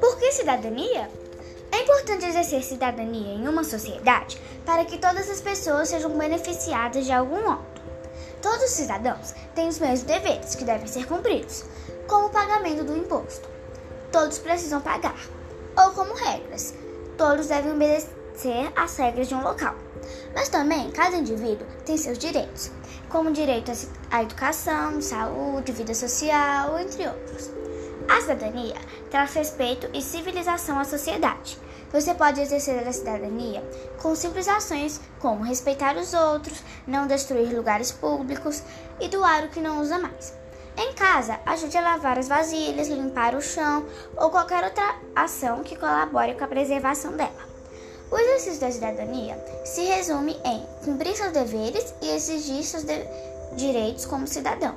Por que cidadania? É importante exercer cidadania em uma sociedade para que todas as pessoas sejam beneficiadas de algum modo. Todos os cidadãos têm os mesmos deveres que devem ser cumpridos, como o pagamento do imposto. Todos precisam pagar, ou como regras, todos devem obedecer às regras de um local. Mas também cada indivíduo tem seus direitos, como direito à educação, saúde, vida social, entre outros. A cidadania traz respeito e civilização à sociedade. Você pode exercer a cidadania com simples ações como respeitar os outros, não destruir lugares públicos e doar o que não usa mais. Em casa, ajude a lavar as vasilhas, limpar o chão ou qualquer outra ação que colabore com a preservação dela. O exercício da cidadania se resume em cumprir seus deveres e exigir seus de direitos como cidadão.